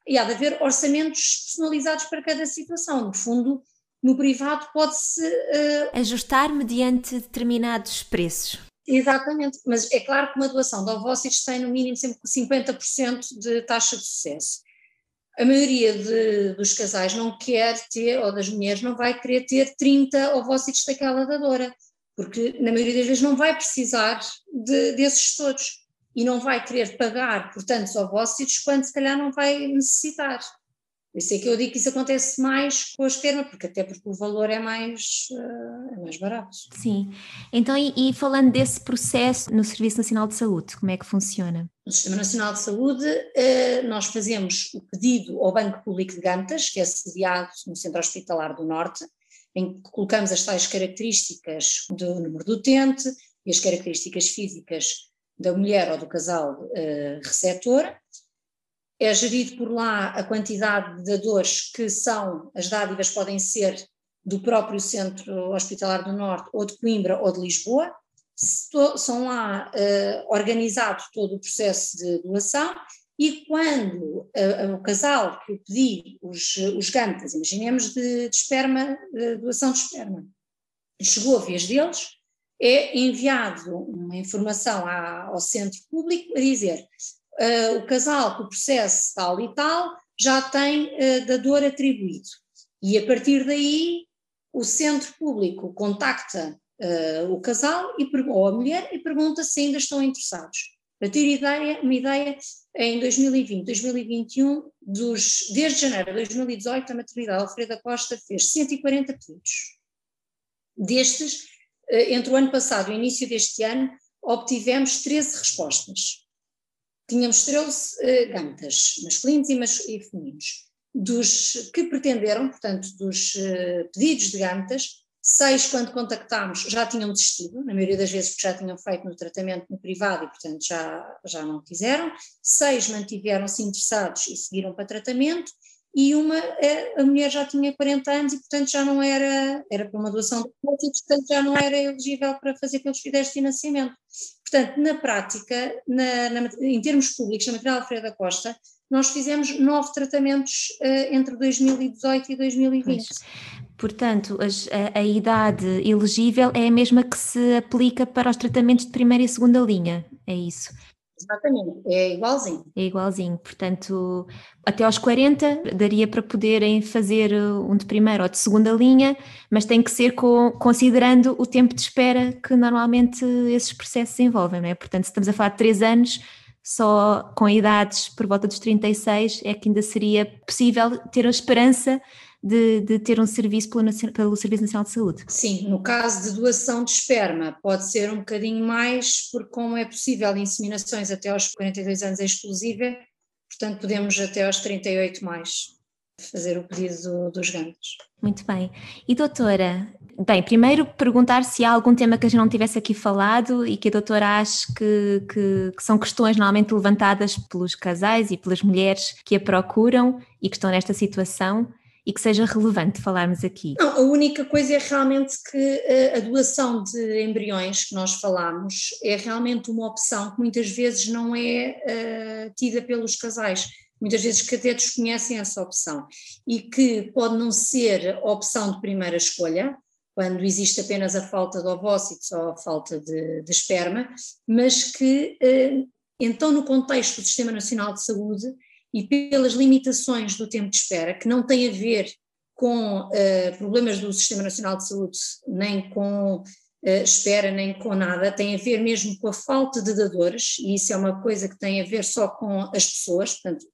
e há de haver orçamentos personalizados para cada situação. No fundo, no privado pode-se. Uh... Ajustar mediante determinados preços. Exatamente, mas é claro que uma doação de ovócitos tem no mínimo sempre 50% de taxa de sucesso. A maioria de, dos casais não quer ter, ou das mulheres não vai querer ter 30 ovócitos daquela dadora, porque na maioria das vezes não vai precisar de, desses todos e não vai querer pagar por tantos ovócitos quando se calhar não vai necessitar. Por isso é que eu digo que isso acontece mais com a esperma, porque até porque o valor é mais, uh, é mais barato. Sim. Então, e, e, falando desse processo no Serviço Nacional de Saúde, como é que funciona? No Sistema Nacional de Saúde, uh, nós fazemos o pedido ao Banco Público de Gantas, que é sediado no Centro Hospitalar do Norte, em que colocamos as tais características do número do utente e as características físicas da mulher ou do casal uh, receptor. É gerido por lá a quantidade de dadores que são, as dádivas podem ser do próprio Centro Hospitalar do Norte, ou de Coimbra ou de Lisboa. São lá uh, organizado todo o processo de doação e quando uh, o casal que pedir os, os gantas, imaginemos de, de esperma, de doação de esperma, chegou a vez deles, é enviado uma informação ao centro público a dizer uh, o casal o processo tal e tal já tem uh, dador atribuído. E a partir daí o centro público contacta uh, o casal e, ou a mulher e pergunta se ainda estão interessados. Para ter ideia, uma ideia, em 2020, 2021, dos, desde janeiro de 2018, a maternidade Alfredo Costa fez 140 pedidos. Destes, entre o ano passado e o início deste ano, obtivemos 13 respostas. Tínhamos 13 uh, gantas, masculinos e, mas, e, femininos. Dos que pretenderam, portanto, dos uh, pedidos de gantas, seis, quando contactámos, já tinham desistido, na maioria das vezes porque já tinham feito no tratamento no privado e, portanto, já, já não quiseram. Seis mantiveram-se interessados e seguiram para tratamento e uma, é, a mulher já tinha 40 anos e, portanto, já não era, era para uma doação de e, portanto, já não era elegível para fazer pelos critérios de financiamento. Portanto, na prática, na, na, em termos públicos, na material Alfredo da Costa, nós fizemos nove tratamentos uh, entre 2018 e 2020. Pois. Portanto, a, a, idade elegível é a mesma que se aplica para os tratamentos de primeira e segunda linha, é isso? Exatamente, é igualzinho. É igualzinho, portanto, até aos 40 daria para poderem fazer uh, um de primeira ou de segunda linha, mas tem que ser com, considerando o tempo de espera que normalmente esses processos envolvem, não é? Portanto, se estamos a falar de 3 anos, só com idades por volta dos 36 é que ainda seria possível ter a esperança de, de ter um serviço pelo, pelo, Serviço Nacional de Saúde. Sim, no caso de doação de esperma pode ser um bocadinho mais, porque como é possível inseminações até aos 42 anos é exclusiva, portanto podemos até aos 38 mais fazer o pedido do, dos gantos. Muito bem. E doutora, bem, primeiro perguntar se há algum tema que a gente não tivesse aqui falado e que a doutora acha que, que, que, são questões normalmente levantadas pelos casais e pelas mulheres que a procuram e que estão nesta situação e que seja relevante falarmos aqui? Não, a única coisa é realmente que eh, a doação de embriões que nós falamos é realmente uma opção que muitas vezes não é uh, tida pelos casais. Muitas vezes que até desconhecem essa opção e que pode não ser a opção de primeira escolha, quando existe apenas a falta de ovócitos ou a falta de, de esperma, mas que, uh, então, no contexto do Sistema Nacional de Saúde, e pelas limitações do tempo de espera, que não tem a ver com uh, problemas do Sistema Nacional de Saúde, nem com uh, espera, nem com nada, tem a ver mesmo com a falta de dadores, e isso é uma coisa que tem a ver só com as pessoas, portanto,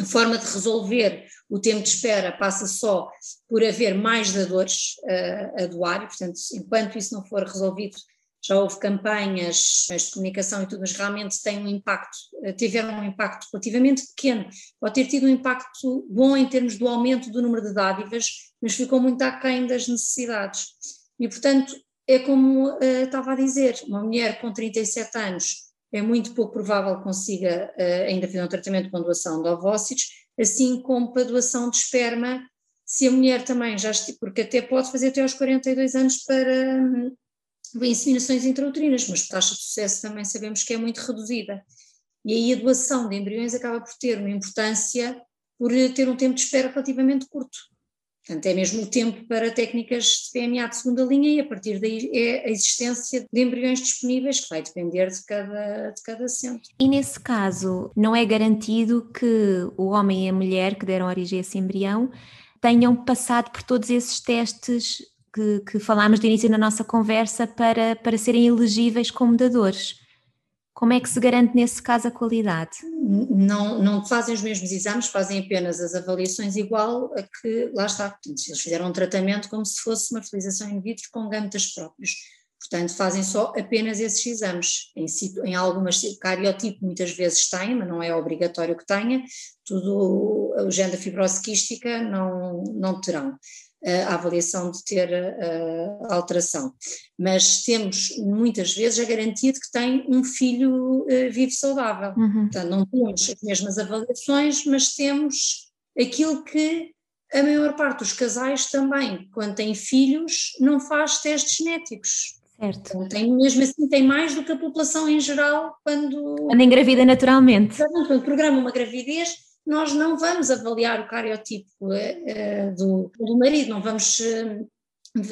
a forma de resolver o tempo de espera passa só por haver mais dadores uh, a doar, e, portanto, enquanto isso não for resolvido, já houve campanhas de comunicação e tudo, mas realmente tem um impacto, eh, tiveram um impacto relativamente pequeno, pode ter tido um impacto bom em termos do aumento do número de dádivas, mas ficou muito aquém das necessidades. E, portanto, é como uh, estava a dizer, uma mulher com 37 anos é muito pouco provável que consiga uh, ainda fazer um tratamento com doação de ovócitos, assim como para doação de esperma, se a mulher também já, porque até pode fazer até aos 42 anos para, hum, inseminações intrauterinas, mas a taxa de sucesso também sabemos que é muito reduzida. E aí a doação de embriões acaba por ter uma importância por ter um tempo de espera relativamente curto. Portanto, é mesmo o tempo para técnicas de PMA de segunda linha e a partir daí é a existência de embriões disponíveis que vai depender de cada, de cada centro. E nesse caso, não é garantido que o homem e a mulher que deram origem a esse embrião tenham passado por todos esses testes que, que falámos de início na nossa conversa para, para serem elegíveis como dadores. Como é que se garante nesse caso a qualidade? Não, não fazem os mesmos exames, fazem apenas as avaliações igual a que lá está. Eles fizeram um tratamento como se fosse uma fertilização in vitro com gametas próprios. Portanto, fazem só apenas esses exames. Em, em algumas, cariotipo muitas vezes tem, mas não é obrigatório que tenha. Tudo, o género da fibrose quística não, não terão a avaliação de ter a alteração. Mas temos muitas vezes a garantia de que tem um filho eh, vivo saudável. Uhum. Portanto, não temos as mesmas avaliações, mas temos aquilo que a maior parte dos casais também, quando têm filhos, não faz testes genéticos. Certo. Então, tem, mesmo assim, tem mais do que a população em geral quando. Quando engravida naturalmente. Quando programa uma gravidez, nós não vamos avaliar o cariotipo uh, do, do marido, não vamos uh,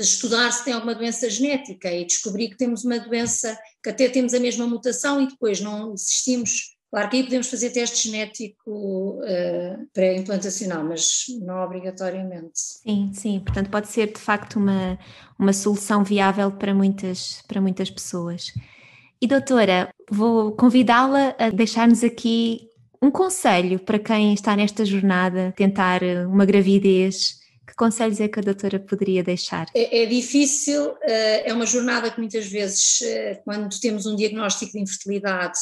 estudar se tem alguma doença genética e descobrir que temos uma doença, que até temos a mesma mutação e depois não desistimos. Claro que aí podemos fazer teste genético uh, pré-implantacional, mas não obrigatoriamente. Sim, sim, portanto pode ser de facto uma, uma solução viável para muitas, para muitas pessoas. E doutora, vou convidá-la a deixar-nos aqui um conselho para quem está nesta jornada, tentar eh, uma gravidez, que conselhos é que a doutora poderia deixar? É, é difícil, eh, é uma jornada que muitas vezes, eh, quando temos um diagnóstico de infertilidade,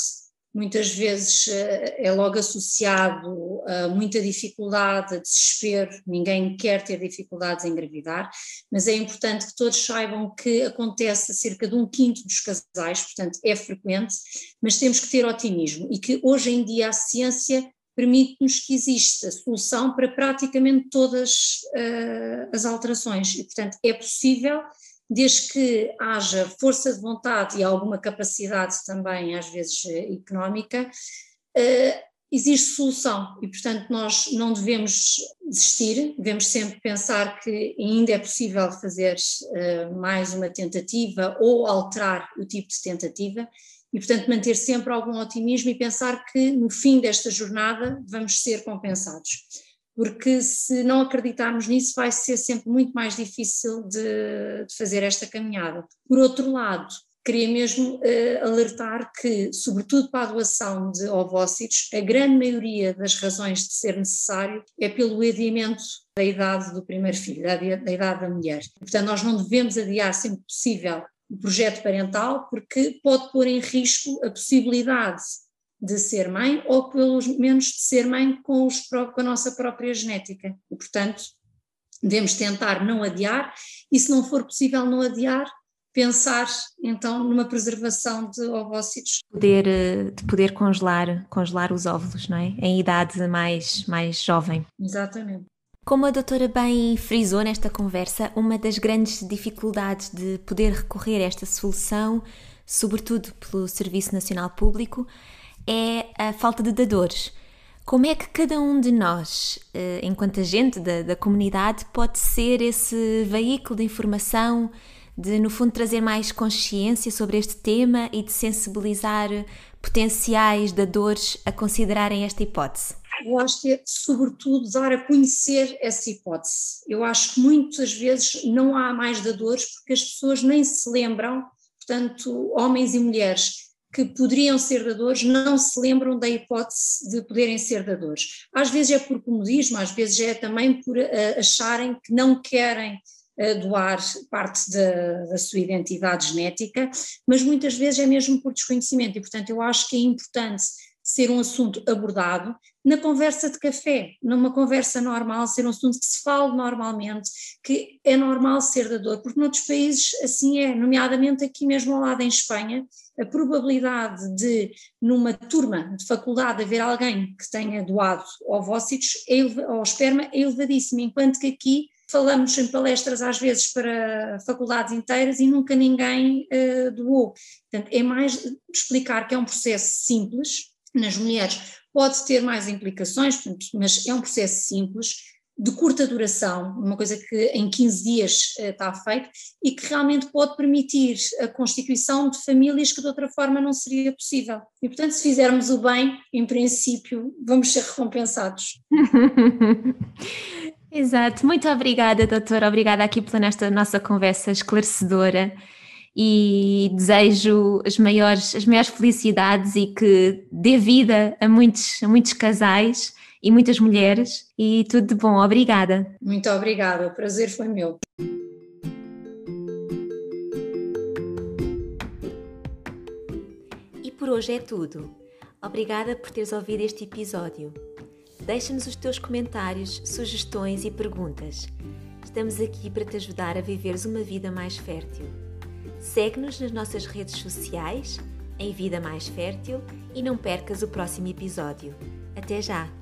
muitas vezes eh, é logo associado a muita dificuldade, a desespero, ninguém quer ter dificuldades em engravidar, mas é importante que todos saibam que acontece a cerca de um quinto dos casais, portanto é frequente, mas temos que ter otimismo e que hoje em dia a ciência permite-nos que exista solução para praticamente todas uh, as alterações. E portanto é possível desde que haja força de vontade e alguma capacidade também, às vezes eh, económica, uh, existe solução. E, portanto, nós não devemos desistir, devemos sempre pensar que ainda é possível fazer uh, mais uma tentativa ou alterar o tipo de tentativa e, portanto, manter sempre algum otimismo e pensar que no fim desta jornada vamos ser compensados porque se não acreditarmos nisso vai ser sempre muito mais difícil de, de fazer esta caminhada. Por outro lado, queria mesmo uh, alertar que, sobretudo para a doação de ovócitos, a grande maioria das razões de ser necessário é pelo adiamento da idade do primeiro filho, da, da idade da mulher. Portanto, nós não devemos adiar sempre possível o projeto parental, porque pode pôr em risco a possibilidade de ser mãe ou pelo menos de ser mãe com, os, com a nossa própria genética. E, portanto, devemos tentar não adiar e, se não for possível não adiar, pensar então numa preservação de ovócitos. Poder, eh, de poder congelar, congelar os óvulos, não é? Em idade mais, mais jovem. Exatamente. Como a doutora bem frisou nesta conversa, uma das grandes dificuldades de poder recorrer a esta solução, sobretudo pelo Serviço Nacional Público, é a falta de dadores. Como é que cada um de nós, eh, enquanto agente da, da comunidade, pode ser esse veículo de informação, de no fundo trazer mais consciência sobre este tema e de sensibilizar potenciais dadores a considerarem esta hipótese? Eu acho que é, sobretudo, dar a conhecer essa hipótese. Eu acho que muitas vezes não há mais dadores porque as pessoas nem se lembram, portanto, homens e mulheres, que poderiam ser dadores não se lembram da hipótese de poderem ser dadores. Às vezes é por comodismo, às vezes é também por uh, acharem que não querem uh, doar parte da, da, sua identidade genética, mas muitas vezes é mesmo por desconhecimento e, portanto, eu acho que é importante ser um assunto abordado na conversa de café, numa conversa normal, ser um assunto que se fale normalmente, que é normal ser dador, porque noutros países assim é, nomeadamente aqui mesmo ao lado em Espanha, a probabilidade de, numa turma de faculdade, haver alguém que tenha doado ovócitos é, ou esperma é elevadíssima, enquanto que aqui falamos em palestras às vezes para faculdades inteiras e nunca ninguém uh, doou. Portanto, é mais explicar que é um processo simples, nas mulheres pode ter mais implicações, mas é um processo simples, de curta duração, uma coisa que em 15 dias uh, está feito e que realmente pode permitir a constituição de famílias que de outra forma não seria possível. E portanto, se fizermos o bem, em princípio, vamos ser recompensados. Exato, muito obrigada, doutora, obrigada aqui pela nossa conversa esclarecedora e desejo as maiores, as maiores felicidades e que dê vida a muitos, a muitos casais e muitas mulheres e tudo de bom. Obrigada. Muito obrigada, o prazer foi meu. E por hoje é tudo. Obrigada por teres ouvido este episódio. Deixa-nos os teus comentários, sugestões e perguntas. Estamos aqui para te ajudar a viveres uma vida mais fértil. Segue-nos nas nossas redes sociais, em Vida Mais Fértil, e não percas o próximo episódio. Até já!